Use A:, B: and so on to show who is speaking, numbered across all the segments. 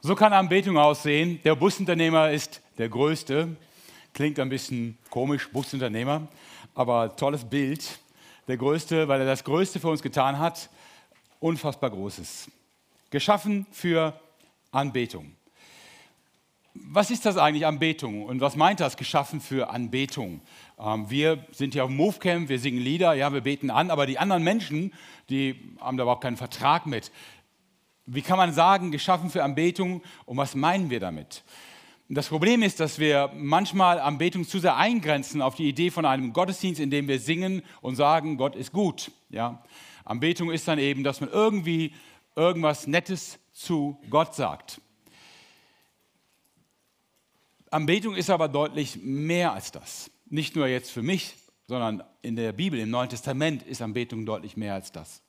A: So kann Anbetung aussehen. Der Busunternehmer ist der Größte. Klingt ein bisschen komisch, Busunternehmer, aber tolles Bild. Der Größte, weil er das Größte für uns getan hat. Unfassbar Großes. Geschaffen für Anbetung. Was ist das eigentlich, Anbetung? Und was meint das, geschaffen für Anbetung? Ähm, wir sind ja auf dem Movecamp, wir singen Lieder, ja, wir beten an, aber die anderen Menschen, die haben da überhaupt keinen Vertrag mit. Wie kann man sagen, geschaffen für Anbetung und was meinen wir damit? Das Problem ist, dass wir manchmal Anbetung zu sehr eingrenzen auf die Idee von einem Gottesdienst, in dem wir singen und sagen, Gott ist gut. Ja? Anbetung ist dann eben, dass man irgendwie irgendwas Nettes zu Gott sagt. Anbetung ist aber deutlich mehr als das. Nicht nur jetzt für mich, sondern in der Bibel, im Neuen Testament ist Anbetung deutlich mehr als das.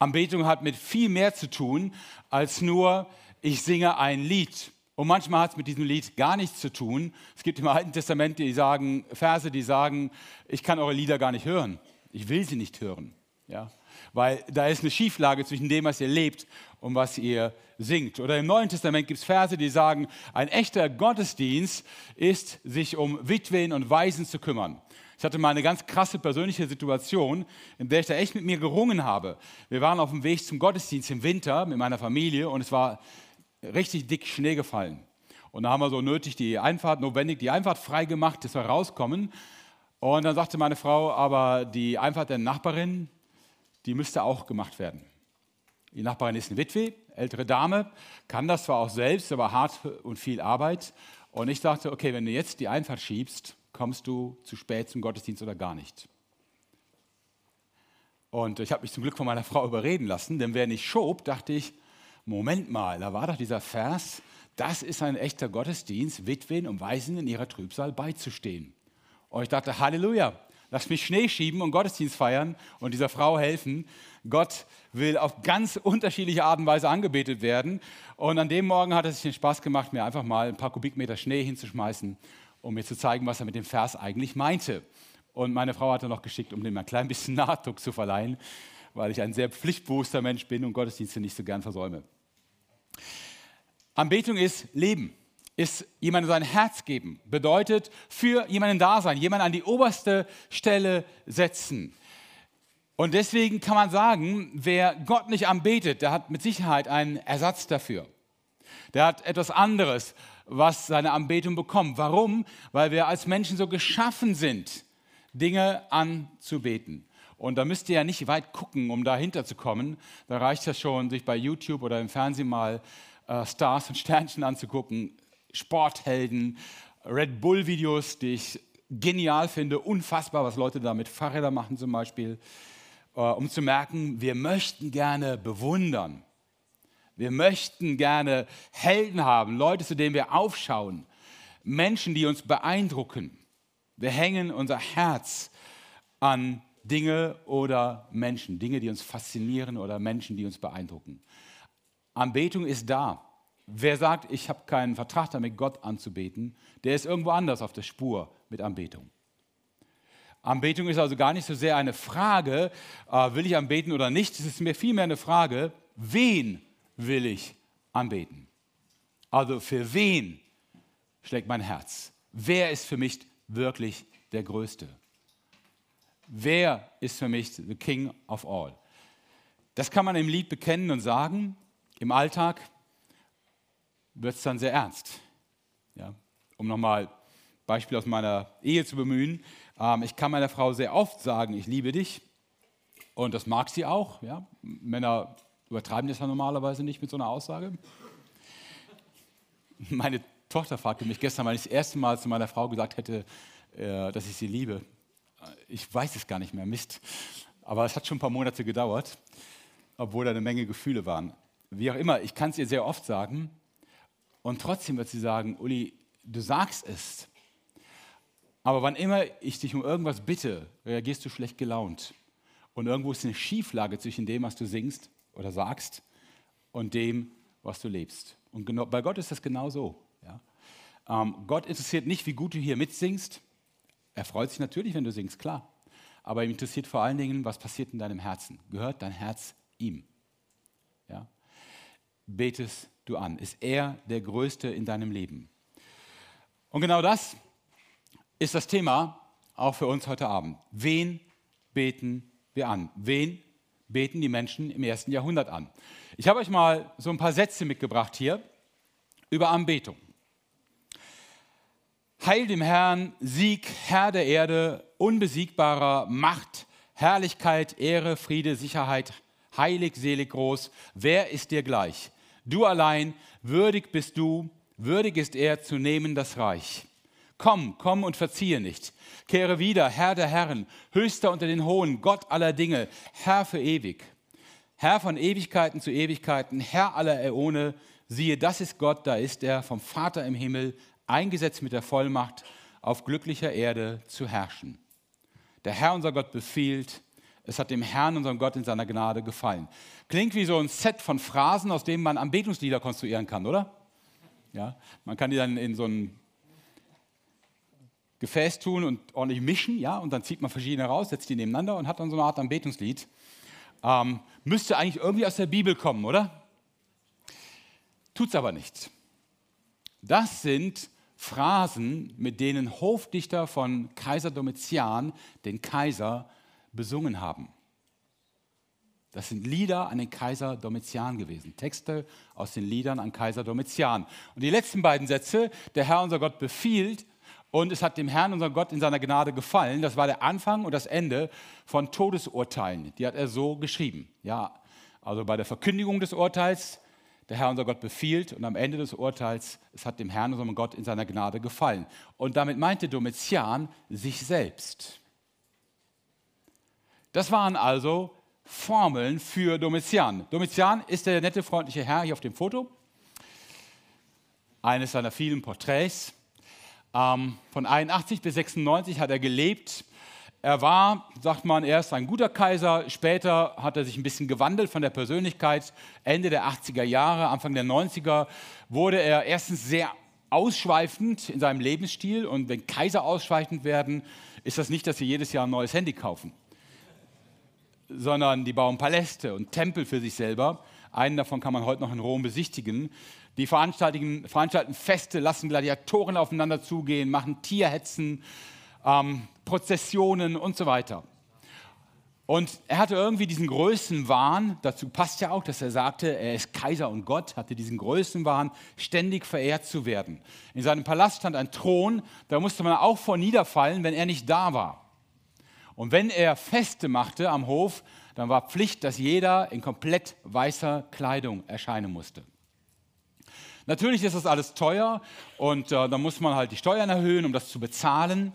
A: Anbetung hat mit viel mehr zu tun, als nur, ich singe ein Lied. Und manchmal hat es mit diesem Lied gar nichts zu tun. Es gibt im Alten Testament die sagen, Verse, die sagen, ich kann eure Lieder gar nicht hören. Ich will sie nicht hören. Ja? Weil da ist eine Schieflage zwischen dem, was ihr lebt und was ihr singt. Oder im Neuen Testament gibt es Verse, die sagen, ein echter Gottesdienst ist, sich um Witwen und Waisen zu kümmern. Ich hatte mal eine ganz krasse persönliche Situation, in der ich da echt mit mir gerungen habe. Wir waren auf dem Weg zum Gottesdienst im Winter mit meiner Familie und es war richtig dick Schnee gefallen. Und da haben wir so nötig die Einfahrt, notwendig die Einfahrt frei gemacht, dass wir rauskommen. Und dann sagte meine Frau, aber die Einfahrt der Nachbarin, die müsste auch gemacht werden. Die Nachbarin ist eine Witwe, ältere Dame, kann das zwar auch selbst, aber hart und viel Arbeit. Und ich dachte, okay, wenn du jetzt die Einfahrt schiebst, kommst du zu spät zum Gottesdienst oder gar nicht. Und ich habe mich zum Glück von meiner Frau überreden lassen, denn wer nicht schob, dachte ich, Moment mal, da war doch dieser Vers, das ist ein echter Gottesdienst, Witwen und Waisen in ihrer Trübsal beizustehen. Und ich dachte, Halleluja, lass mich Schnee schieben und Gottesdienst feiern und dieser Frau helfen. Gott will auf ganz unterschiedliche Art und Weise angebetet werden. Und an dem Morgen hat es sich den Spaß gemacht, mir einfach mal ein paar Kubikmeter Schnee hinzuschmeißen, um mir zu zeigen, was er mit dem Vers eigentlich meinte. Und meine Frau hat er noch geschickt, um dem ein klein bisschen Nachdruck zu verleihen, weil ich ein sehr pflichtbewusster Mensch bin und Gottesdienste nicht so gern versäume. Anbetung ist Leben ist jemandem sein Herz geben, bedeutet für jemanden da sein, jemanden an die oberste Stelle setzen. Und deswegen kann man sagen, wer Gott nicht anbetet, der hat mit Sicherheit einen Ersatz dafür. Der hat etwas anderes, was seine Anbetung bekommt. Warum? Weil wir als Menschen so geschaffen sind, Dinge anzubeten. Und da müsst ihr ja nicht weit gucken, um dahinter zu kommen. Da reicht es schon, sich bei YouTube oder im Fernsehen mal äh, Stars und Sternchen anzugucken. Sporthelden, Red Bull-Videos, die ich genial finde, unfassbar, was Leute da mit Fahrrädern machen zum Beispiel, äh, um zu merken, wir möchten gerne bewundern. Wir möchten gerne Helden haben, Leute, zu denen wir aufschauen, Menschen, die uns beeindrucken. Wir hängen unser Herz an Dinge oder Menschen, Dinge, die uns faszinieren oder Menschen, die uns beeindrucken. Anbetung ist da. Wer sagt, ich habe keinen Vertrag damit, Gott anzubeten, der ist irgendwo anders auf der Spur mit Anbetung. Anbetung ist also gar nicht so sehr eine Frage, äh, will ich anbeten oder nicht, es ist mir vielmehr eine Frage, wen will ich anbeten? Also für wen schlägt mein Herz? Wer ist für mich wirklich der Größte? Wer ist für mich the King of all? Das kann man im Lied bekennen und sagen, im Alltag wird es dann sehr ernst. Ja? Um nochmal Beispiel aus meiner Ehe zu bemühen. Ähm, ich kann meiner Frau sehr oft sagen, ich liebe dich. Und das mag sie auch. Ja? Männer übertreiben das ja normalerweise nicht mit so einer Aussage. Meine Tochter fragte mich gestern, weil ich das erste Mal zu meiner Frau gesagt hätte, äh, dass ich sie liebe. Ich weiß es gar nicht mehr, Mist. Aber es hat schon ein paar Monate gedauert, obwohl da eine Menge Gefühle waren. Wie auch immer, ich kann es ihr sehr oft sagen, und trotzdem wird sie sagen, Uli, du sagst es. Aber wann immer ich dich um irgendwas bitte, reagierst du schlecht gelaunt. Und irgendwo ist eine Schieflage zwischen dem, was du singst oder sagst, und dem, was du lebst. Und genau, bei Gott ist das genau so. Ja? Ähm, Gott interessiert nicht, wie gut du hier mitsingst. Er freut sich natürlich, wenn du singst, klar. Aber ihm interessiert vor allen Dingen, was passiert in deinem Herzen. Gehört dein Herz ihm? Ja? betest du an? Ist er der Größte in deinem Leben? Und genau das ist das Thema auch für uns heute Abend. Wen beten wir an? Wen beten die Menschen im ersten Jahrhundert an? Ich habe euch mal so ein paar Sätze mitgebracht hier über Anbetung. Heil dem Herrn, Sieg, Herr der Erde, unbesiegbarer Macht, Herrlichkeit, Ehre, Friede, Sicherheit, heilig, selig, groß. Wer ist dir gleich? Du allein, würdig bist du, würdig ist er zu nehmen das Reich. Komm, komm und verziehe nicht. Kehre wieder, Herr der Herren, höchster unter den Hohen, Gott aller Dinge, Herr für ewig. Herr von Ewigkeiten zu Ewigkeiten, Herr aller Äone, siehe, das ist Gott, da ist er vom Vater im Himmel, eingesetzt mit der Vollmacht, auf glücklicher Erde zu herrschen. Der Herr unser Gott befiehlt, es hat dem Herrn, unserem Gott, in seiner Gnade gefallen. Klingt wie so ein Set von Phrasen, aus denen man Anbetungslieder konstruieren kann, oder? Ja, man kann die dann in so ein Gefäß tun und ordentlich mischen, ja, und dann zieht man verschiedene raus, setzt die nebeneinander und hat dann so eine Art Anbetungslied. Ähm, müsste eigentlich irgendwie aus der Bibel kommen, oder? Tut's aber nicht. Das sind Phrasen, mit denen Hofdichter von Kaiser Domitian den Kaiser besungen haben. Das sind Lieder an den Kaiser Domitian gewesen, Texte aus den Liedern an Kaiser Domitian. Und die letzten beiden Sätze, der Herr unser Gott befiehlt und es hat dem Herrn unser Gott in seiner Gnade gefallen, das war der Anfang und das Ende von Todesurteilen. Die hat er so geschrieben. Ja, also bei der Verkündigung des Urteils, der Herr unser Gott befiehlt und am Ende des Urteils, es hat dem Herrn unserem Gott in seiner Gnade gefallen. Und damit meinte Domitian sich selbst. Das waren also Formeln für Domitian. Domitian ist der nette, freundliche Herr hier auf dem Foto. Eines seiner vielen Porträts. Ähm, von 81 bis 96 hat er gelebt. Er war, sagt man, erst ein guter Kaiser. Später hat er sich ein bisschen gewandelt von der Persönlichkeit. Ende der 80er Jahre, Anfang der 90er wurde er erstens sehr ausschweifend in seinem Lebensstil. Und wenn Kaiser ausschweifend werden, ist das nicht, dass sie jedes Jahr ein neues Handy kaufen sondern die bauen Paläste und Tempel für sich selber. Einen davon kann man heute noch in Rom besichtigen. Die veranstalten, veranstalten Feste, lassen Gladiatoren aufeinander zugehen, machen Tierhetzen, ähm, Prozessionen und so weiter. Und er hatte irgendwie diesen Größenwahn, dazu passt ja auch, dass er sagte, er ist Kaiser und Gott, hatte diesen Größenwahn, ständig verehrt zu werden. In seinem Palast stand ein Thron, da musste man auch vor niederfallen, wenn er nicht da war. Und wenn er Feste machte am Hof, dann war Pflicht, dass jeder in komplett weißer Kleidung erscheinen musste. Natürlich ist das alles teuer und äh, dann muss man halt die Steuern erhöhen, um das zu bezahlen.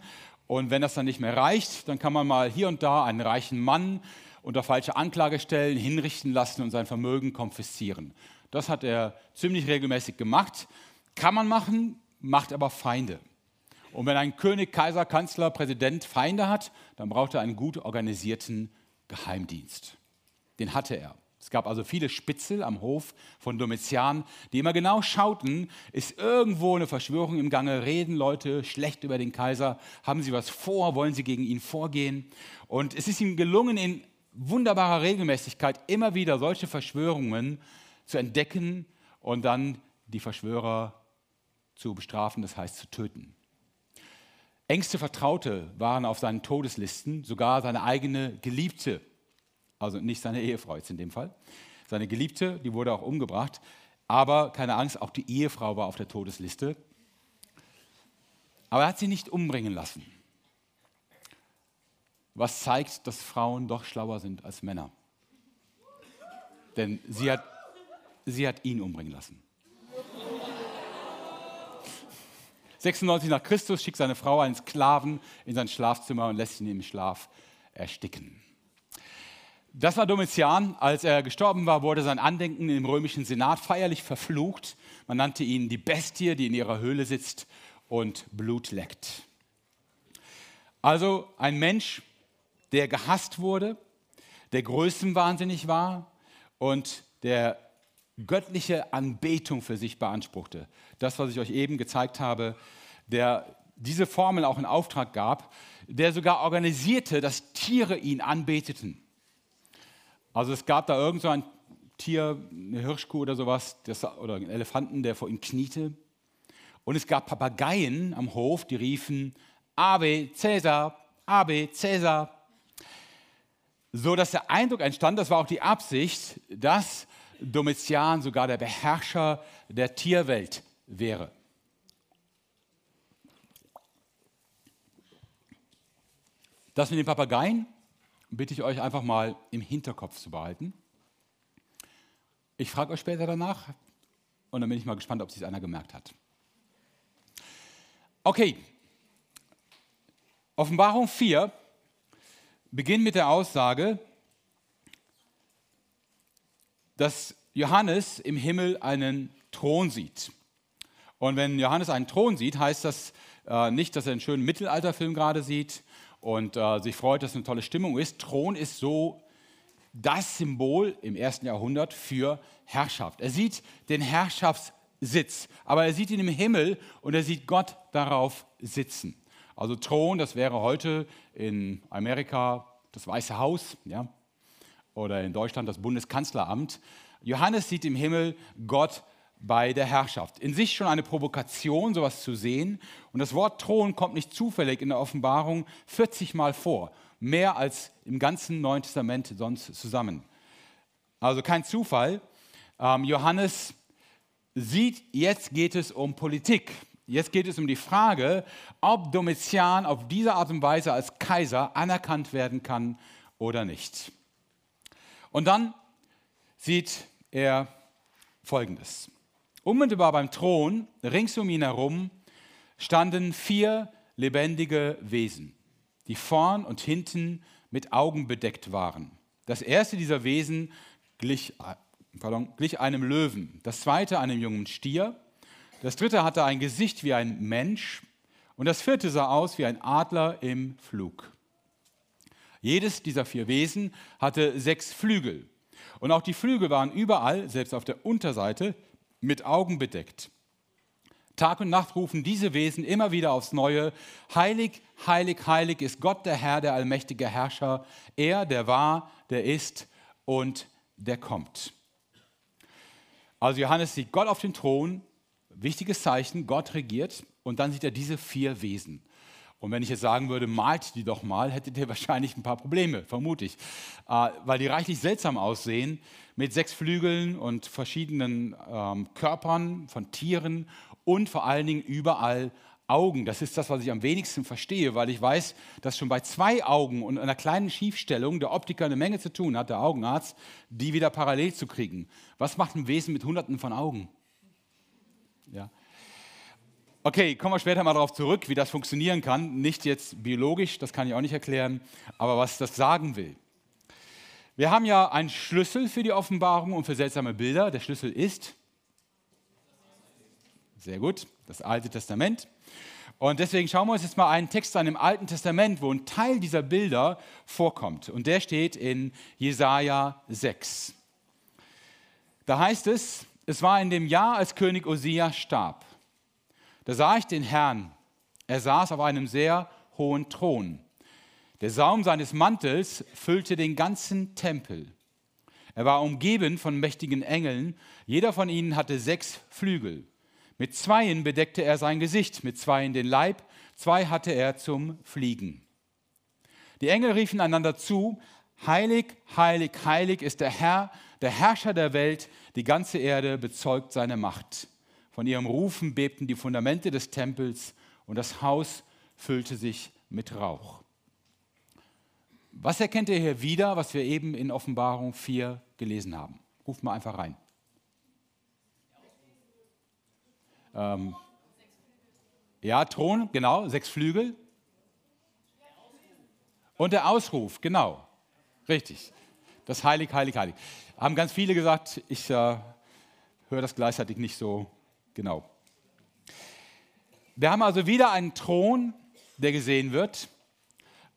A: Und wenn das dann nicht mehr reicht, dann kann man mal hier und da einen reichen Mann unter falsche Anklage stellen, hinrichten lassen und sein Vermögen konfiszieren. Das hat er ziemlich regelmäßig gemacht. Kann man machen, macht aber Feinde. Und wenn ein König, Kaiser, Kanzler, Präsident Feinde hat, dann braucht er einen gut organisierten Geheimdienst. Den hatte er. Es gab also viele Spitzel am Hof von Domitian, die immer genau schauten, ist irgendwo eine Verschwörung im Gange, reden Leute schlecht über den Kaiser, haben sie was vor, wollen sie gegen ihn vorgehen. Und es ist ihm gelungen, in wunderbarer Regelmäßigkeit immer wieder solche Verschwörungen zu entdecken und dann die Verschwörer zu bestrafen, das heißt zu töten. Engste Vertraute waren auf seinen Todeslisten, sogar seine eigene Geliebte, also nicht seine Ehefrau jetzt in dem Fall. Seine Geliebte, die wurde auch umgebracht, aber keine Angst, auch die Ehefrau war auf der Todesliste. Aber er hat sie nicht umbringen lassen. Was zeigt, dass Frauen doch schlauer sind als Männer. Denn sie hat, sie hat ihn umbringen lassen. 96 nach Christus schickt seine Frau einen Sklaven in sein Schlafzimmer und lässt ihn im Schlaf ersticken. Das war Domitian. Als er gestorben war, wurde sein Andenken im römischen Senat feierlich verflucht. Man nannte ihn die Bestie, die in ihrer Höhle sitzt und Blut leckt. Also ein Mensch, der gehasst wurde, der größenwahnsinnig war und der göttliche Anbetung für sich beanspruchte. Das, was ich euch eben gezeigt habe, der diese Formel auch in Auftrag gab, der sogar organisierte, dass Tiere ihn anbeteten. Also es gab da irgend so ein Tier, eine Hirschkuh oder sowas, das, oder einen Elefanten, der vor ihm kniete. Und es gab Papageien am Hof, die riefen, Ave Cäsar, Ave Cäsar. So dass der Eindruck entstand, das war auch die Absicht, dass Domitian sogar der Beherrscher der Tierwelt wäre. Das mit den Papageien bitte ich euch einfach mal im Hinterkopf zu behalten. Ich frage euch später danach und dann bin ich mal gespannt, ob sich einer gemerkt hat. Okay, Offenbarung 4 beginnt mit der Aussage, dass Johannes im Himmel einen Thron sieht. Und wenn Johannes einen Thron sieht, heißt das äh, nicht, dass er einen schönen Mittelalterfilm gerade sieht und äh, sich freut, dass eine tolle Stimmung ist. Thron ist so das Symbol im ersten Jahrhundert für Herrschaft. Er sieht den Herrschaftssitz, aber er sieht ihn im Himmel und er sieht Gott darauf sitzen. Also Thron, das wäre heute in Amerika das Weiße Haus ja, oder in Deutschland das Bundeskanzleramt. Johannes sieht im Himmel Gott bei der Herrschaft. In sich schon eine Provokation, sowas zu sehen. Und das Wort Thron kommt nicht zufällig in der Offenbarung 40 Mal vor, mehr als im ganzen Neuen Testament sonst zusammen. Also kein Zufall. Ähm, Johannes sieht, jetzt geht es um Politik. Jetzt geht es um die Frage, ob Domitian auf diese Art und Weise als Kaiser anerkannt werden kann oder nicht. Und dann sieht er Folgendes. Unmittelbar beim Thron, rings um ihn herum, standen vier lebendige Wesen, die vorn und hinten mit Augen bedeckt waren. Das erste dieser Wesen glich, äh, pardon, glich einem Löwen, das zweite einem jungen Stier, das dritte hatte ein Gesicht wie ein Mensch und das vierte sah aus wie ein Adler im Flug. Jedes dieser vier Wesen hatte sechs Flügel. Und auch die Flügel waren überall, selbst auf der Unterseite, mit Augen bedeckt. Tag und Nacht rufen diese Wesen immer wieder aufs Neue, heilig, heilig, heilig ist Gott der Herr, der allmächtige Herrscher, er, der war, der ist und der kommt. Also Johannes sieht Gott auf dem Thron Wichtiges Zeichen, Gott regiert und dann sieht er diese vier Wesen. Und wenn ich jetzt sagen würde, malt die doch mal, hättet ihr wahrscheinlich ein paar Probleme, vermute ich, äh, weil die reichlich seltsam aussehen, mit sechs Flügeln und verschiedenen ähm, Körpern von Tieren und vor allen Dingen überall Augen. Das ist das, was ich am wenigsten verstehe, weil ich weiß, dass schon bei zwei Augen und einer kleinen Schiefstellung der Optiker eine Menge zu tun hat, der Augenarzt, die wieder parallel zu kriegen. Was macht ein Wesen mit Hunderten von Augen? Ja. Okay, kommen wir später mal darauf zurück, wie das funktionieren kann. Nicht jetzt biologisch, das kann ich auch nicht erklären, aber was das sagen will. Wir haben ja einen Schlüssel für die Offenbarung und für seltsame Bilder. Der Schlüssel ist, sehr gut, das Alte Testament. Und deswegen schauen wir uns jetzt mal einen Text an im Alten Testament, wo ein Teil dieser Bilder vorkommt. Und der steht in Jesaja 6. Da heißt es, es war in dem Jahr, als König Osia starb. Da sah ich den Herrn. Er saß auf einem sehr hohen Thron. Der Saum seines Mantels füllte den ganzen Tempel. Er war umgeben von mächtigen Engeln. Jeder von ihnen hatte sechs Flügel. Mit zweien bedeckte er sein Gesicht, mit zweien den Leib, zwei hatte er zum Fliegen. Die Engel riefen einander zu, Heilig, heilig, heilig ist der Herr, der Herrscher der Welt, die ganze Erde bezeugt seine Macht. Von ihrem Rufen bebten die Fundamente des Tempels und das Haus füllte sich mit Rauch. Was erkennt ihr hier wieder, was wir eben in Offenbarung 4 gelesen haben? Ruft mal einfach rein. Ähm, ja, Thron, genau, sechs Flügel. Und der Ausruf, genau, richtig. Das Heilig, Heilig, Heilig. Haben ganz viele gesagt, ich äh, höre das gleichzeitig nicht so genau. Wir haben also wieder einen Thron, der gesehen wird.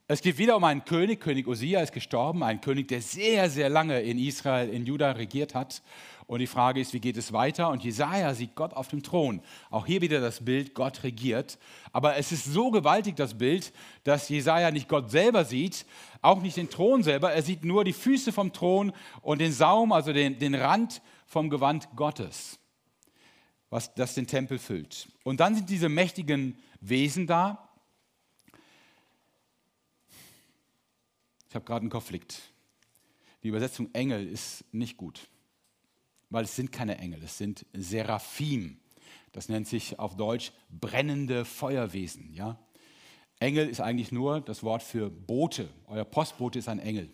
A: Es geht wieder um einen König. König Osia ist gestorben, ein König, der sehr, sehr lange in Israel, in Juda regiert hat. Und die Frage ist, wie geht es weiter? Und Jesaja sieht Gott auf dem Thron. Auch hier wieder das Bild, Gott regiert. Aber es ist so gewaltig, das Bild, dass Jesaja nicht Gott selber sieht, auch nicht den Thron selber. Er sieht nur die Füße vom Thron und den Saum, also den, den Rand vom Gewand Gottes, was das den Tempel füllt. Und dann sind diese mächtigen Wesen da. Ich habe gerade einen Konflikt. Die Übersetzung Engel ist nicht gut weil es sind keine Engel, es sind Seraphim. Das nennt sich auf Deutsch brennende Feuerwesen. Ja? Engel ist eigentlich nur das Wort für Bote. Euer Postbote ist ein Engel.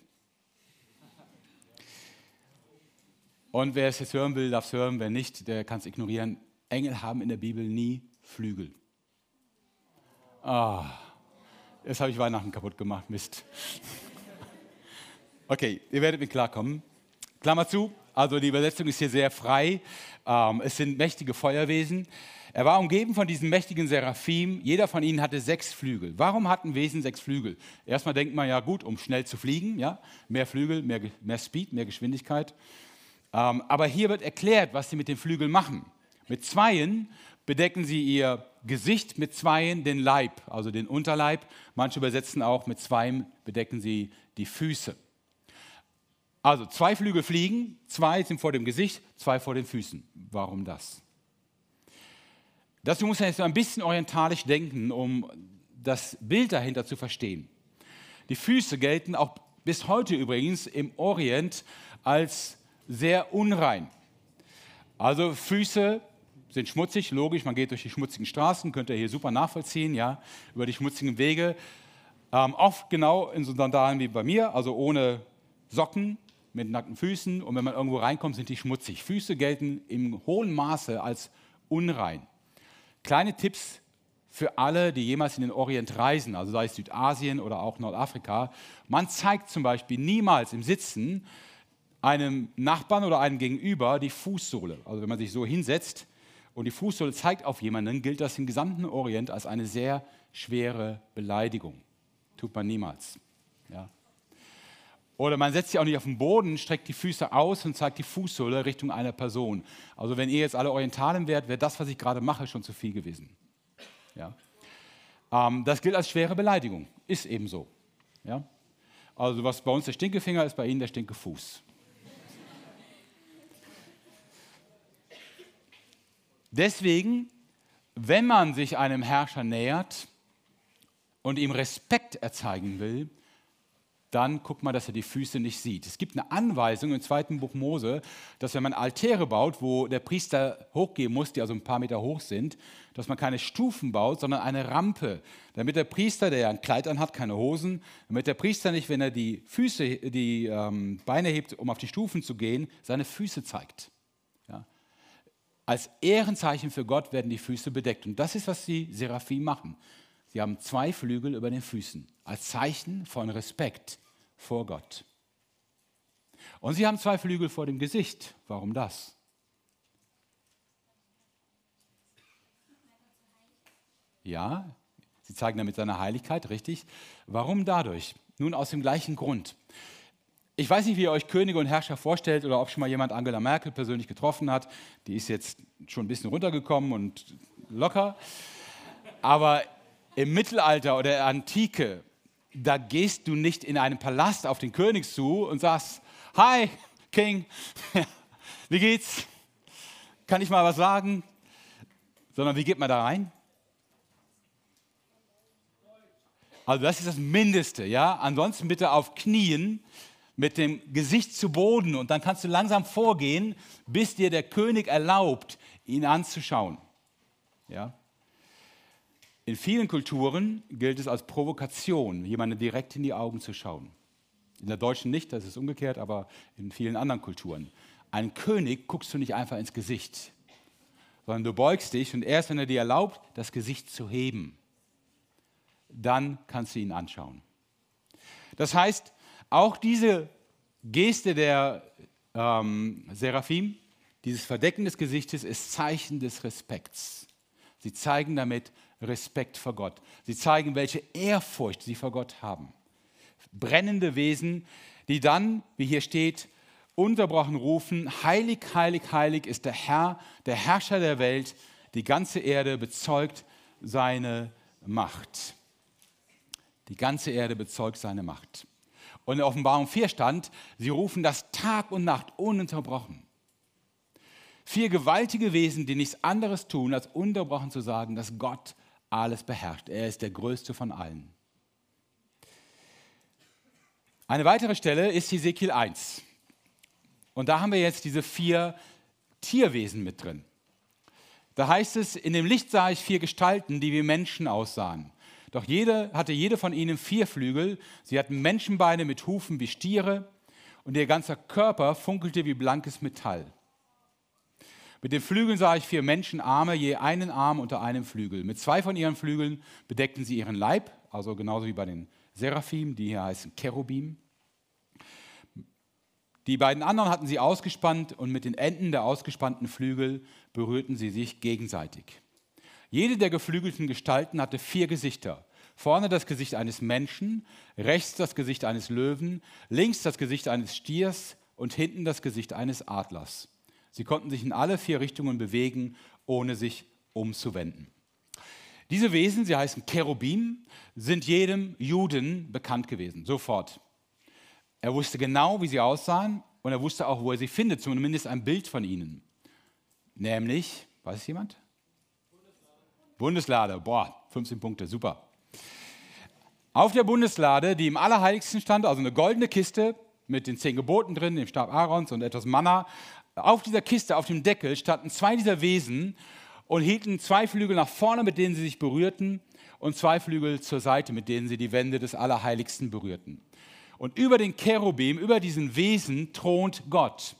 A: Und wer es jetzt hören will, darf es hören. Wer nicht, der kann es ignorieren. Engel haben in der Bibel nie Flügel. Ah, jetzt habe ich Weihnachten kaputt gemacht. Mist. Okay, ihr werdet mit klarkommen. Klammer zu, also die Übersetzung ist hier sehr frei. Ähm, es sind mächtige Feuerwesen. Er war umgeben von diesen mächtigen Seraphim. Jeder von ihnen hatte sechs Flügel. Warum hatten Wesen sechs Flügel? Erstmal denkt man ja gut, um schnell zu fliegen, ja, mehr Flügel, mehr, mehr Speed, mehr Geschwindigkeit. Ähm, aber hier wird erklärt, was sie mit den Flügeln machen. Mit Zweien bedecken sie ihr Gesicht, mit Zweien den Leib, also den Unterleib. Manche übersetzen auch mit Zweien bedecken sie die Füße. Also zwei Flügel fliegen, zwei sind vor dem Gesicht, zwei vor den Füßen. Warum das? Dazu muss man jetzt ein bisschen orientalisch denken, um das Bild dahinter zu verstehen. Die Füße gelten auch bis heute übrigens im Orient als sehr unrein. Also Füße sind schmutzig, logisch, man geht durch die schmutzigen Straßen, könnt ihr hier super nachvollziehen, ja, über die schmutzigen Wege. Ähm, oft genau in so Sandalen wie bei mir, also ohne Socken, mit nackten Füßen und wenn man irgendwo reinkommt, sind die schmutzig. Füße gelten im hohen Maße als unrein. Kleine Tipps für alle, die jemals in den Orient reisen, also sei es Südasien oder auch Nordafrika. Man zeigt zum Beispiel niemals im Sitzen einem Nachbarn oder einem Gegenüber die Fußsohle. Also wenn man sich so hinsetzt und die Fußsohle zeigt auf jemanden, gilt das im gesamten Orient als eine sehr schwere Beleidigung. Tut man niemals. Ja. Oder man setzt sich auch nicht auf den Boden, streckt die Füße aus und zeigt die Fußsohle Richtung einer Person. Also wenn ihr jetzt alle Orientalen wärt, wäre das, was ich gerade mache, schon zu viel gewesen. Ja? Ähm, das gilt als schwere Beleidigung. Ist eben so. Ja? Also was bei uns der Stinkefinger ist, bei Ihnen der Stinkefuß. Deswegen, wenn man sich einem Herrscher nähert und ihm Respekt erzeigen will, dann guckt mal, dass er die Füße nicht sieht. Es gibt eine Anweisung im zweiten Buch Mose, dass wenn man Altäre baut, wo der Priester hochgehen muss, die also ein paar Meter hoch sind, dass man keine Stufen baut, sondern eine Rampe, damit der Priester, der ja ein Kleid anhat, keine Hosen, damit der Priester nicht, wenn er die Füße, die ähm, Beine hebt, um auf die Stufen zu gehen, seine Füße zeigt. Als Ehrenzeichen für Gott werden die Füße bedeckt. Und das ist, was die Seraphim machen. Sie haben zwei Flügel über den Füßen, als Zeichen von Respekt vor Gott. Und sie haben zwei Flügel vor dem Gesicht. Warum das? Ja, sie zeigen damit seine Heiligkeit, richtig. Warum dadurch? Nun aus dem gleichen Grund. Ich weiß nicht, wie ihr euch Könige und Herrscher vorstellt oder ob schon mal jemand Angela Merkel persönlich getroffen hat. Die ist jetzt schon ein bisschen runtergekommen und locker. Aber im Mittelalter oder der Antike da gehst du nicht in einen Palast auf den König zu und sagst, hi, King, wie geht's? Kann ich mal was sagen? Sondern wie geht man da rein? Also das ist das Mindeste, ja. Ansonsten bitte auf Knien mit dem Gesicht zu Boden und dann kannst du langsam vorgehen, bis dir der König erlaubt, ihn anzuschauen. Ja. In vielen Kulturen gilt es als Provokation, jemanden direkt in die Augen zu schauen. In der deutschen nicht, das ist umgekehrt, aber in vielen anderen Kulturen. Einen König guckst du nicht einfach ins Gesicht, sondern du beugst dich und erst wenn er dir erlaubt, das Gesicht zu heben, dann kannst du ihn anschauen. Das heißt, auch diese Geste der ähm, Seraphim, dieses Verdecken des Gesichtes, ist Zeichen des Respekts. Sie zeigen damit Respekt vor Gott. Sie zeigen, welche Ehrfurcht sie vor Gott haben. brennende Wesen, die dann, wie hier steht, unterbrochen rufen, heilig, heilig, heilig ist der Herr, der Herrscher der Welt, die ganze Erde bezeugt seine Macht. Die ganze Erde bezeugt seine Macht. Und in Offenbarung 4 stand, sie rufen das Tag und Nacht ununterbrochen. Vier gewaltige Wesen, die nichts anderes tun, als unterbrochen zu sagen, dass Gott alles beherrscht. Er ist der Größte von allen. Eine weitere Stelle ist Hesekiel 1. Und da haben wir jetzt diese vier Tierwesen mit drin. Da heißt es, in dem Licht sah ich vier Gestalten, die wie Menschen aussahen. Doch jede hatte jede von ihnen vier Flügel. Sie hatten Menschenbeine mit Hufen wie Stiere und ihr ganzer Körper funkelte wie blankes Metall. Mit den Flügeln sah ich vier Menschenarme, je einen Arm unter einem Flügel. Mit zwei von ihren Flügeln bedeckten sie ihren Leib, also genauso wie bei den Seraphim, die hier heißen Cherubim. Die beiden anderen hatten sie ausgespannt und mit den Enden der ausgespannten Flügel berührten sie sich gegenseitig. Jede der geflügelten Gestalten hatte vier Gesichter. Vorne das Gesicht eines Menschen, rechts das Gesicht eines Löwen, links das Gesicht eines Stiers und hinten das Gesicht eines Adlers. Sie konnten sich in alle vier Richtungen bewegen, ohne sich umzuwenden. Diese Wesen, sie heißen Cherubim, sind jedem Juden bekannt gewesen, sofort. Er wusste genau, wie sie aussahen und er wusste auch, wo er sie findet, zumindest ein Bild von ihnen. Nämlich, weiß es jemand? Bundeslade. Boah, 15 Punkte, super. Auf der Bundeslade, die im Allerheiligsten stand, also eine goldene Kiste mit den zehn Geboten drin, dem Stab Aarons und etwas Manna. Auf dieser Kiste, auf dem Deckel, standen zwei dieser Wesen und hielten zwei Flügel nach vorne, mit denen sie sich berührten, und zwei Flügel zur Seite, mit denen sie die Wände des Allerheiligsten berührten. Und über den Cherubim, über diesen Wesen thront Gott.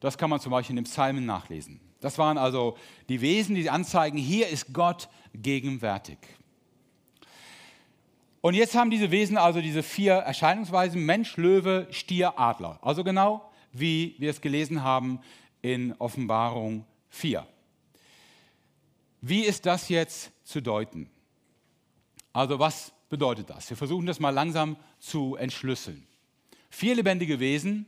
A: Das kann man zum Beispiel in den Psalmen nachlesen. Das waren also die Wesen, die anzeigen, hier ist Gott gegenwärtig. Und jetzt haben diese Wesen also diese vier Erscheinungsweisen, Mensch, Löwe, Stier, Adler. Also genau wie wir es gelesen haben in Offenbarung 4. Wie ist das jetzt zu deuten? Also was bedeutet das? Wir versuchen das mal langsam zu entschlüsseln. Vier lebendige Wesen,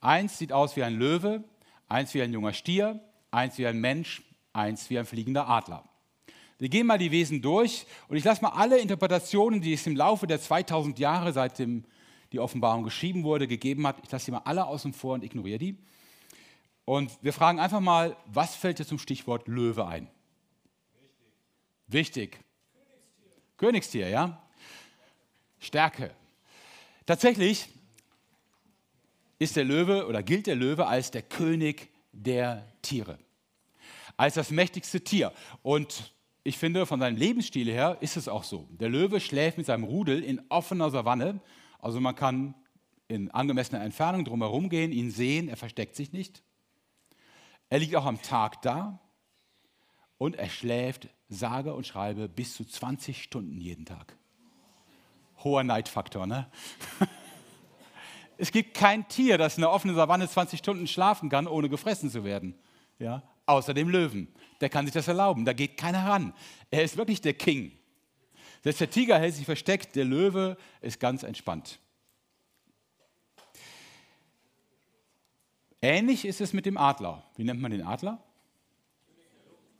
A: eins sieht aus wie ein Löwe, eins wie ein junger Stier, eins wie ein Mensch, eins wie ein fliegender Adler. Wir gehen mal die Wesen durch und ich lasse mal alle Interpretationen, die es im Laufe der 2000 Jahre, seitdem die Offenbarung geschrieben wurde, gegeben hat, ich lasse sie mal alle außen vor und ignoriere die. Und wir fragen einfach mal, was fällt dir zum Stichwort Löwe ein? Wichtig. Wichtig. Königstier. Königstier, ja? Stärke. Tatsächlich ist der Löwe oder gilt der Löwe als der König der Tiere, als das mächtigste Tier. Und ich finde, von seinem Lebensstil her ist es auch so. Der Löwe schläft mit seinem Rudel in offener Savanne, also man kann in angemessener Entfernung drumherum gehen, ihn sehen, er versteckt sich nicht. Er liegt auch am Tag da und er schläft, sage und schreibe, bis zu 20 Stunden jeden Tag hoher Neidfaktor. Ne? es gibt kein Tier, das in der offenen Savanne 20 Stunden schlafen kann, ohne gefressen zu werden. Ja? Außer dem Löwen. Der kann sich das erlauben. Da geht keiner ran. Er ist wirklich der King. Selbst der Tiger hält sich versteckt, der Löwe ist ganz entspannt. Ähnlich ist es mit dem Adler. Wie nennt man den Adler?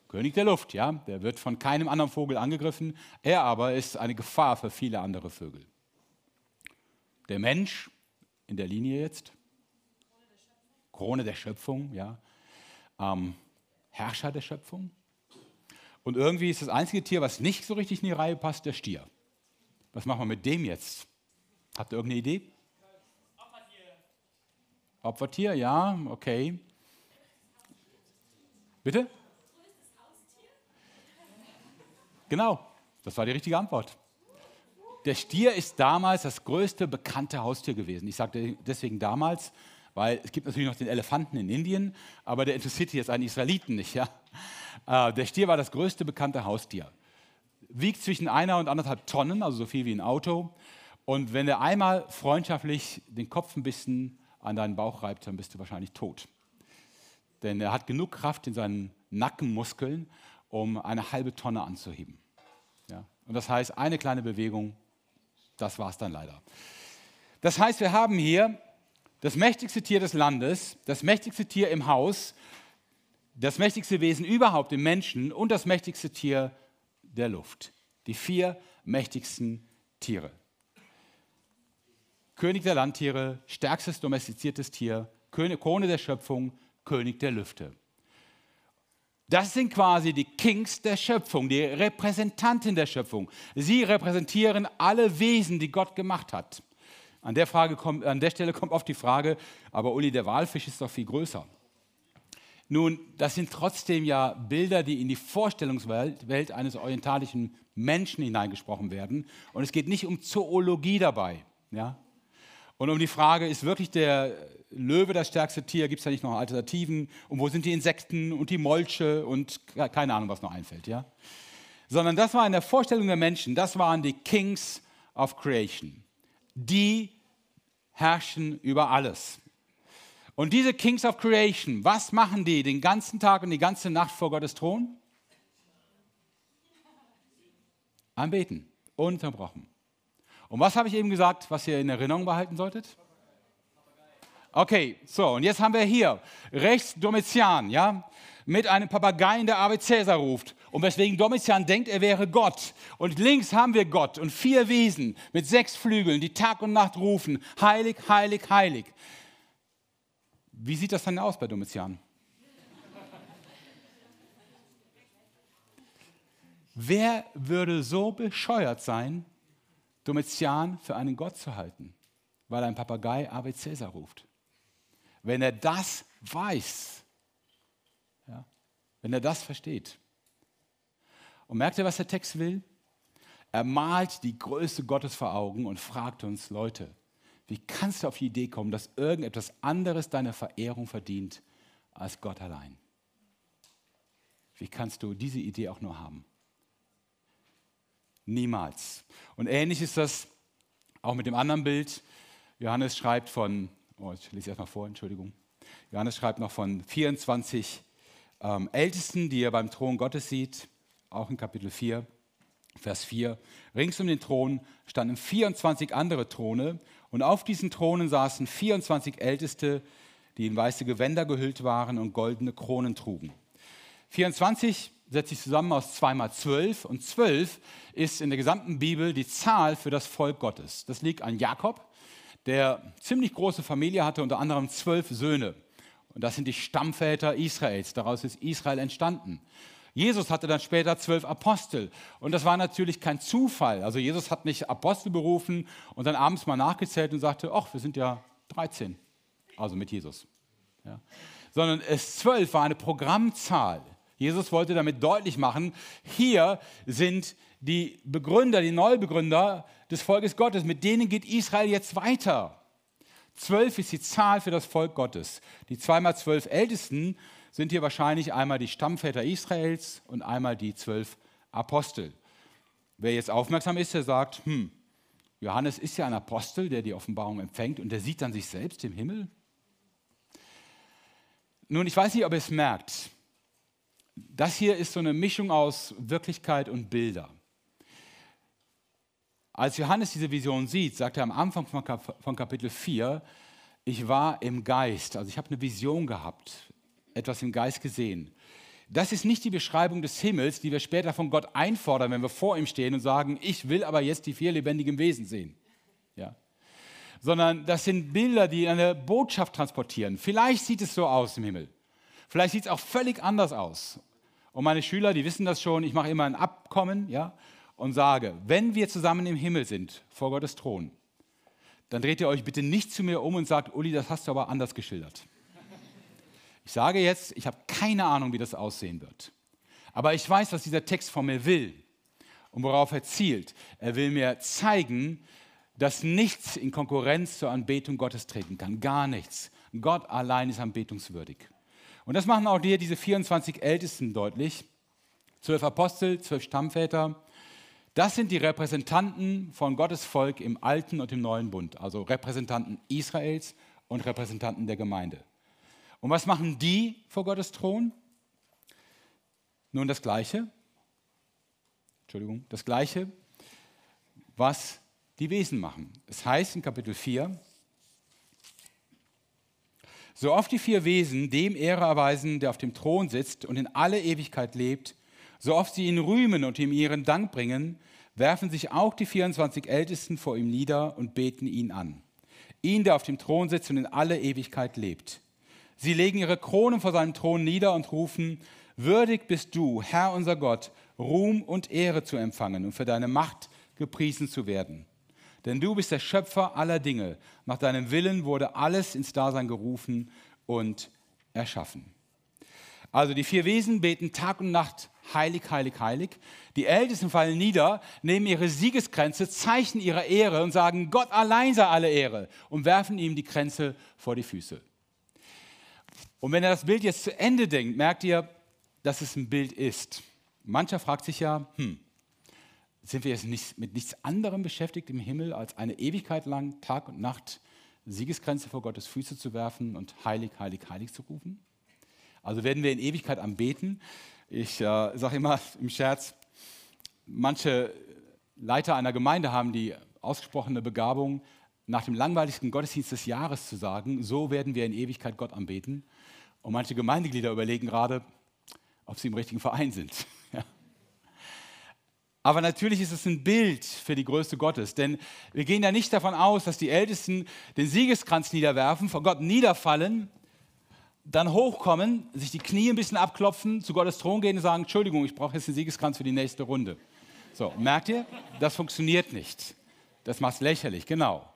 A: König der Luft, ja, der wird von keinem anderen Vogel angegriffen, er aber ist eine Gefahr für viele andere Vögel. Der Mensch in der Linie jetzt, Krone der Schöpfung, ja, ähm, Herrscher der Schöpfung. Und irgendwie ist das einzige Tier, was nicht so richtig in die Reihe passt, der Stier. Was machen wir mit dem jetzt? Habt ihr irgendeine Idee? Opfertier. Opfertier, ja, okay. Bitte? Genau, das war die richtige Antwort. Der Stier ist damals das größte bekannte Haustier gewesen. Ich sage deswegen damals, weil es gibt natürlich noch den Elefanten in Indien, aber der interessiert jetzt einen Israeliten nicht. Ja? Äh, der Stier war das größte bekannte Haustier. Wiegt zwischen einer und anderthalb Tonnen, also so viel wie ein Auto. Und wenn er einmal freundschaftlich den Kopf ein bisschen an deinen Bauch reibt, dann bist du wahrscheinlich tot. Denn er hat genug Kraft in seinen Nackenmuskeln, um eine halbe Tonne anzuheben. Ja? Und das heißt, eine kleine Bewegung das war es dann leider. Das heißt, wir haben hier das mächtigste Tier des Landes, das mächtigste Tier im Haus, das mächtigste Wesen überhaupt im Menschen und das mächtigste Tier der Luft. Die vier mächtigsten Tiere. König der Landtiere, stärkstes domestiziertes Tier, Krone der Schöpfung, König der Lüfte. Das sind quasi die Kings der Schöpfung, die Repräsentanten der Schöpfung. Sie repräsentieren alle Wesen, die Gott gemacht hat. An der, Frage kommt, an der Stelle kommt oft die Frage, aber Uli, der Walfisch ist doch viel größer. Nun, das sind trotzdem ja Bilder, die in die Vorstellungswelt Welt eines orientalischen Menschen hineingesprochen werden. Und es geht nicht um Zoologie dabei. Ja? Und um die Frage, ist wirklich der Löwe das stärkste Tier? Gibt es da nicht noch Alternativen? Und wo sind die Insekten und die Molche und keine Ahnung, was noch einfällt? Ja? Sondern das war in der Vorstellung der Menschen, das waren die Kings of Creation. Die herrschen über alles. Und diese Kings of Creation, was machen die den ganzen Tag und die ganze Nacht vor Gottes Thron? Anbeten, ununterbrochen. Und was habe ich eben gesagt, was ihr in Erinnerung behalten solltet? Okay, so, und jetzt haben wir hier rechts Domitian, ja, mit einem Papageien, der Ave Cäsar ruft. Und weswegen Domitian denkt, er wäre Gott. Und links haben wir Gott und vier Wesen mit sechs Flügeln, die Tag und Nacht rufen, heilig, heilig, heilig. Wie sieht das dann aus bei Domitian? Wer würde so bescheuert sein, Domitian für einen Gott zu halten, weil ein Papagei Ave Caesar ruft. Wenn er das weiß, ja, wenn er das versteht. Und merkt ihr, was der Text will? Er malt die Größe Gottes vor Augen und fragt uns, Leute, wie kannst du auf die Idee kommen, dass irgendetwas anderes deine Verehrung verdient als Gott allein? Wie kannst du diese Idee auch nur haben? Niemals. Und ähnlich ist das auch mit dem anderen Bild. Johannes schreibt von, oh, ich lese erstmal vor, Entschuldigung. Johannes schreibt noch von 24 ähm, Ältesten, die er beim Thron Gottes sieht, auch in Kapitel 4, Vers 4. Rings um den Thron standen 24 andere Throne und auf diesen Thronen saßen 24 Älteste, die in weiße Gewänder gehüllt waren und goldene Kronen trugen. 24 setzt sich zusammen aus 2 mal 12 und 12 ist in der gesamten Bibel die Zahl für das Volk Gottes. Das liegt an Jakob, der ziemlich große Familie hatte, unter anderem zwölf Söhne. Und das sind die Stammväter Israels. Daraus ist Israel entstanden. Jesus hatte dann später zwölf Apostel. Und das war natürlich kein Zufall. Also Jesus hat nicht Apostel berufen und dann abends mal nachgezählt und sagte, ach, wir sind ja 13. Also mit Jesus. Ja. Sondern es zwölf war eine Programmzahl. Jesus wollte damit deutlich machen, hier sind die Begründer, die Neubegründer des Volkes Gottes, mit denen geht Israel jetzt weiter. Zwölf ist die Zahl für das Volk Gottes. Die zweimal zwölf Ältesten sind hier wahrscheinlich einmal die Stammväter Israels und einmal die zwölf Apostel. Wer jetzt aufmerksam ist, der sagt, hm, Johannes ist ja ein Apostel, der die Offenbarung empfängt und der sieht dann sich selbst im Himmel. Nun, ich weiß nicht, ob ihr es merkt das hier ist so eine Mischung aus Wirklichkeit und Bilder. Als Johannes diese Vision sieht, sagt er am Anfang von Kapitel 4, ich war im Geist, also ich habe eine Vision gehabt, etwas im Geist gesehen. Das ist nicht die Beschreibung des Himmels, die wir später von Gott einfordern, wenn wir vor ihm stehen und sagen, ich will aber jetzt die vier lebendigen Wesen sehen. Ja. Sondern das sind Bilder, die eine Botschaft transportieren. Vielleicht sieht es so aus im Himmel. Vielleicht sieht es auch völlig anders aus. Und meine Schüler, die wissen das schon, ich mache immer ein Abkommen ja, und sage, wenn wir zusammen im Himmel sind, vor Gottes Thron, dann dreht ihr euch bitte nicht zu mir um und sagt, Uli, das hast du aber anders geschildert. Ich sage jetzt, ich habe keine Ahnung, wie das aussehen wird. Aber ich weiß, was dieser Text von mir will und worauf er zielt. Er will mir zeigen, dass nichts in Konkurrenz zur Anbetung Gottes treten kann. Gar nichts. Gott allein ist anbetungswürdig. Und das machen auch dir diese 24 Ältesten deutlich. Zwölf Apostel, zwölf Stammväter. Das sind die Repräsentanten von Gottes Volk im Alten und im Neuen Bund. Also Repräsentanten Israels und Repräsentanten der Gemeinde. Und was machen die vor Gottes Thron? Nun das Gleiche. Entschuldigung, das Gleiche, was die Wesen machen. Es heißt in Kapitel 4, so oft die vier Wesen dem Ehre erweisen, der auf dem Thron sitzt und in alle Ewigkeit lebt, so oft sie ihn rühmen und ihm ihren Dank bringen, werfen sich auch die 24 Ältesten vor ihm nieder und beten ihn an. Ihn, der auf dem Thron sitzt und in alle Ewigkeit lebt. Sie legen ihre Kronen vor seinem Thron nieder und rufen, Würdig bist du, Herr unser Gott, Ruhm und Ehre zu empfangen und für deine Macht gepriesen zu werden. Denn du bist der Schöpfer aller Dinge. Nach deinem Willen wurde alles ins Dasein gerufen und erschaffen. Also die vier Wesen beten Tag und Nacht heilig, heilig, heilig. Die Ältesten fallen nieder, nehmen ihre Siegeskränze, zeichnen ihre Ehre und sagen, Gott allein sei alle Ehre und werfen ihm die Kränze vor die Füße. Und wenn er das Bild jetzt zu Ende denkt, merkt ihr, dass es ein Bild ist. Mancher fragt sich ja, hm, sind wir jetzt nicht, mit nichts anderem beschäftigt im Himmel, als eine Ewigkeit lang Tag und Nacht Siegesgrenze vor Gottes Füße zu werfen und heilig, heilig, heilig zu rufen? Also werden wir in Ewigkeit am Beten. Ich äh, sage immer im Scherz, manche Leiter einer Gemeinde haben die ausgesprochene Begabung, nach dem langweiligsten Gottesdienst des Jahres zu sagen, so werden wir in Ewigkeit Gott anbeten. Und manche Gemeindeglieder überlegen gerade, ob sie im richtigen Verein sind. Aber natürlich ist es ein Bild für die Größe Gottes, denn wir gehen ja nicht davon aus, dass die Ältesten den Siegeskranz niederwerfen, vor Gott niederfallen, dann hochkommen, sich die Knie ein bisschen abklopfen, zu Gottes Thron gehen und sagen, Entschuldigung, ich brauche jetzt den Siegeskranz für die nächste Runde. So, merkt ihr? Das funktioniert nicht. Das macht es lächerlich, genau.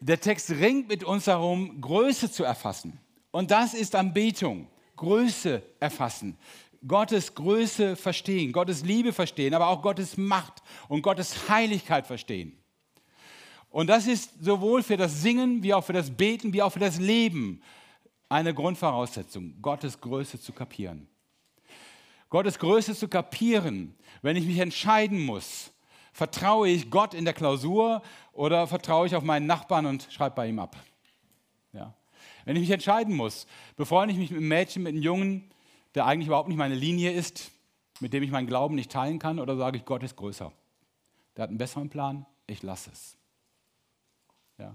A: Der Text ringt mit uns darum, Größe zu erfassen. Und das ist Anbetung. Größe erfassen. Gottes Größe verstehen, Gottes Liebe verstehen, aber auch Gottes Macht und Gottes Heiligkeit verstehen. Und das ist sowohl für das Singen wie auch für das Beten wie auch für das Leben eine Grundvoraussetzung, Gottes Größe zu kapieren. Gottes Größe zu kapieren, wenn ich mich entscheiden muss, vertraue ich Gott in der Klausur oder vertraue ich auf meinen Nachbarn und schreibe bei ihm ab. Ja. Wenn ich mich entscheiden muss, befreunde ich mich mit einem Mädchen, mit einem Jungen, der eigentlich überhaupt nicht meine Linie ist, mit dem ich meinen Glauben nicht teilen kann, oder sage ich, Gott ist größer. Der hat einen besseren Plan, ich lasse es. Ja.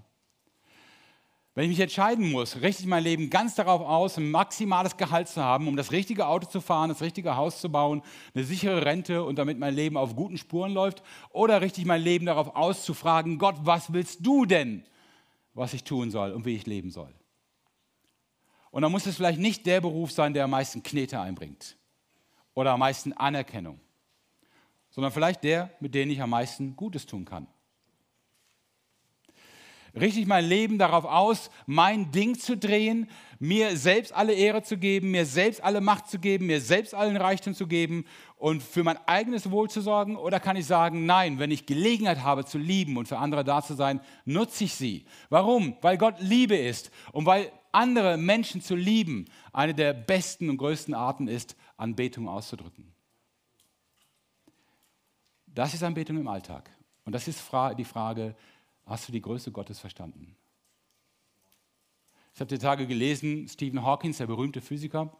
A: Wenn ich mich entscheiden muss, richte ich mein Leben ganz darauf aus, ein maximales Gehalt zu haben, um das richtige Auto zu fahren, das richtige Haus zu bauen, eine sichere Rente und damit mein Leben auf guten Spuren läuft, oder richte ich mein Leben darauf aus, zu fragen, Gott, was willst du denn, was ich tun soll und wie ich leben soll? Und dann muss es vielleicht nicht der Beruf sein, der am meisten Knete einbringt oder am meisten Anerkennung, sondern vielleicht der, mit dem ich am meisten Gutes tun kann. Richte ich mein Leben darauf aus, mein Ding zu drehen, mir selbst alle Ehre zu geben, mir selbst alle Macht zu geben, mir selbst allen Reichtum zu geben und für mein eigenes Wohl zu sorgen? Oder kann ich sagen, nein, wenn ich Gelegenheit habe zu lieben und für andere da zu sein, nutze ich sie. Warum? Weil Gott Liebe ist und weil andere Menschen zu lieben, eine der besten und größten Arten ist, Anbetung auszudrücken. Das ist Anbetung im Alltag. Und das ist die Frage, hast du die Größe Gottes verstanden? Ich habe die Tage gelesen, Stephen Hawkins, der berühmte Physiker,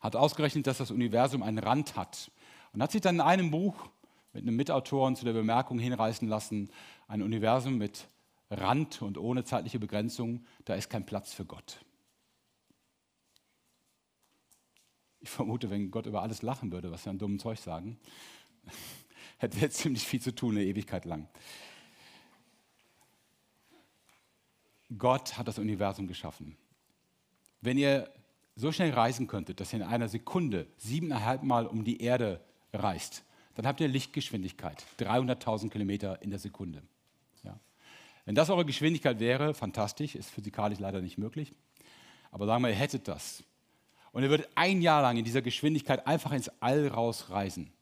A: hat ausgerechnet, dass das Universum einen Rand hat. Und hat sich dann in einem Buch mit einem Mitautoren zu der Bemerkung hinreißen lassen, ein Universum mit Rand und ohne zeitliche Begrenzung, da ist kein Platz für Gott. Ich vermute, wenn Gott über alles lachen würde, was wir an dummen Zeug sagen, hätte er ziemlich viel zu tun, eine Ewigkeit lang. Gott hat das Universum geschaffen. Wenn ihr so schnell reisen könntet, dass ihr in einer Sekunde siebeneinhalb Mal um die Erde reist, dann habt ihr Lichtgeschwindigkeit, 300.000 Kilometer in der Sekunde. Wenn das eure Geschwindigkeit wäre, fantastisch, ist physikalisch leider nicht möglich. Aber sagen wir, ihr hättet das. Und ihr würdet ein Jahr lang in dieser Geschwindigkeit einfach ins All rausreisen.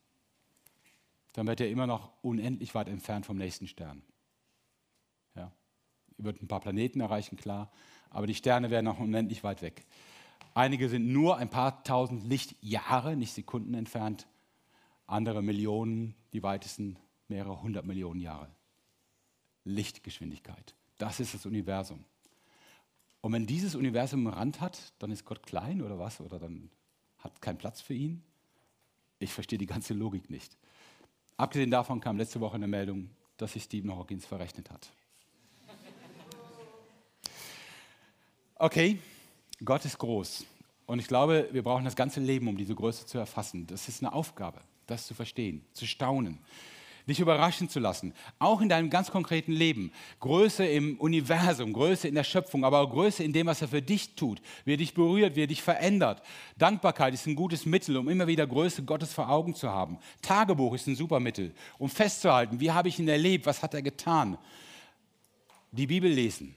A: Dann werdet ihr immer noch unendlich weit entfernt vom nächsten Stern. Ja. Ihr würdet ein paar Planeten erreichen, klar, aber die Sterne wären noch unendlich weit weg. Einige sind nur ein paar tausend Lichtjahre, nicht Sekunden entfernt. Andere Millionen, die weitesten mehrere hundert Millionen Jahre. Lichtgeschwindigkeit. Das ist das Universum. Und wenn dieses Universum einen Rand hat, dann ist Gott klein oder was? Oder dann hat keinen Platz für ihn? Ich verstehe die ganze Logik nicht. Abgesehen davon kam letzte Woche eine Meldung, dass sich Stephen Hawkins verrechnet hat. Okay, Gott ist groß. Und ich glaube, wir brauchen das ganze Leben, um diese Größe zu erfassen. Das ist eine Aufgabe, das zu verstehen, zu staunen, dich überraschen zu lassen. Auch in deinem ganz konkreten Leben. Größe im Universum, Größe in der Schöpfung, aber auch Größe in dem, was er für dich tut, wie er dich berührt, wie er dich verändert. Dankbarkeit ist ein gutes Mittel, um immer wieder Größe Gottes vor Augen zu haben. Tagebuch ist ein super Mittel, um festzuhalten, wie habe ich ihn erlebt, was hat er getan. Die Bibel lesen,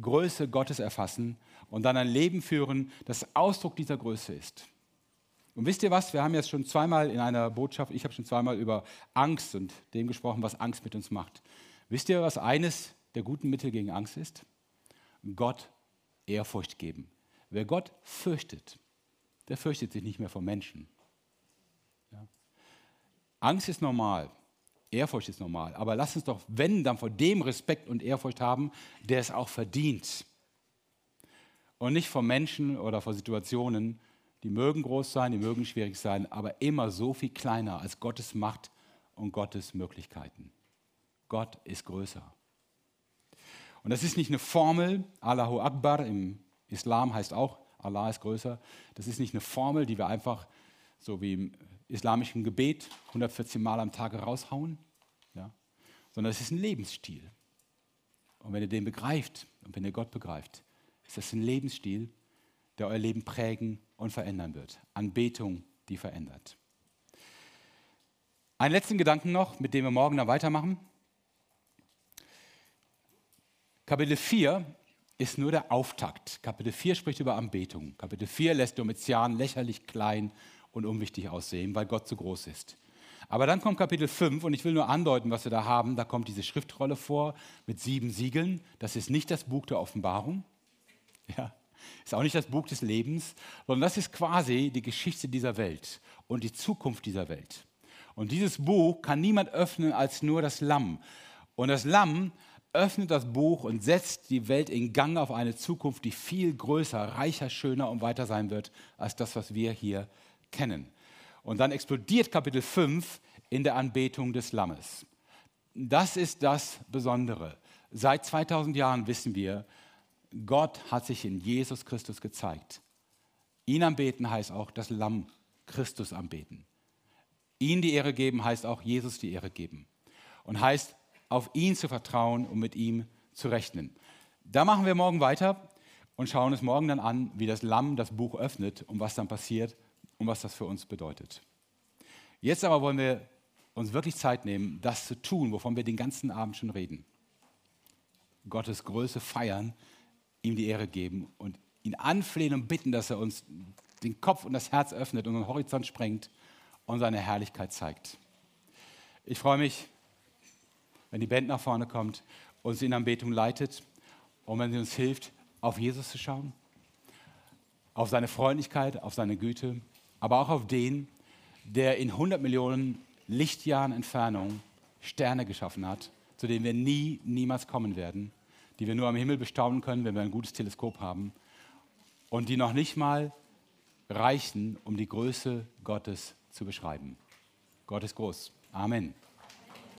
A: Größe Gottes erfassen und dann ein Leben führen, das Ausdruck dieser Größe ist. Und wisst ihr was? Wir haben jetzt schon zweimal in einer Botschaft, ich habe schon zweimal über Angst und dem gesprochen, was Angst mit uns macht. Wisst ihr, was eines der guten Mittel gegen Angst ist? Gott Ehrfurcht geben. Wer Gott fürchtet, der fürchtet sich nicht mehr vor Menschen. Ja. Angst ist normal, Ehrfurcht ist normal, aber lass uns doch, wenn, dann vor dem Respekt und Ehrfurcht haben, der es auch verdient und nicht vor Menschen oder vor Situationen, die mögen groß sein, die mögen schwierig sein, aber immer so viel kleiner als Gottes Macht und Gottes Möglichkeiten. Gott ist größer. Und das ist nicht eine Formel, Allahu Akbar im Islam heißt auch, Allah ist größer. Das ist nicht eine Formel, die wir einfach so wie im islamischen Gebet 114 Mal am Tag raushauen, ja? sondern es ist ein Lebensstil. Und wenn ihr den begreift und wenn ihr Gott begreift, ist das ein Lebensstil, der euer Leben prägen und verändern wird. Anbetung, die verändert. Einen letzten Gedanken noch, mit dem wir morgen dann weitermachen. Kapitel 4 ist nur der Auftakt. Kapitel 4 spricht über Anbetung. Kapitel 4 lässt Domitian lächerlich klein und unwichtig aussehen, weil Gott so groß ist. Aber dann kommt Kapitel 5 und ich will nur andeuten, was wir da haben. Da kommt diese Schriftrolle vor mit sieben Siegeln. Das ist nicht das Buch der Offenbarung. Ja, ist auch nicht das Buch des Lebens, sondern das ist quasi die Geschichte dieser Welt und die Zukunft dieser Welt. Und dieses Buch kann niemand öffnen als nur das Lamm. Und das Lamm öffnet das Buch und setzt die Welt in Gang auf eine Zukunft, die viel größer, reicher, schöner und weiter sein wird als das, was wir hier kennen. Und dann explodiert Kapitel 5 in der Anbetung des Lammes. Das ist das Besondere. Seit 2000 Jahren wissen wir, Gott hat sich in Jesus Christus gezeigt. Ihn anbeten heißt auch das Lamm Christus anbeten. Ihn die Ehre geben heißt auch Jesus die Ehre geben. Und heißt, auf ihn zu vertrauen und mit ihm zu rechnen. Da machen wir morgen weiter und schauen uns morgen dann an, wie das Lamm das Buch öffnet und was dann passiert und was das für uns bedeutet. Jetzt aber wollen wir uns wirklich Zeit nehmen, das zu tun, wovon wir den ganzen Abend schon reden. Gottes Größe feiern ihm die Ehre geben und ihn anflehen und bitten, dass er uns den Kopf und das Herz öffnet und den Horizont sprengt und seine Herrlichkeit zeigt. Ich freue mich, wenn die Band nach vorne kommt, uns in Anbetung leitet und wenn sie uns hilft, auf Jesus zu schauen, auf seine Freundlichkeit, auf seine Güte, aber auch auf den, der in 100 Millionen Lichtjahren Entfernung Sterne geschaffen hat, zu denen wir nie, niemals kommen werden die wir nur am Himmel bestaunen können, wenn wir ein gutes Teleskop haben und die noch nicht mal reichen, um die Größe Gottes zu beschreiben. Gott ist groß. Amen.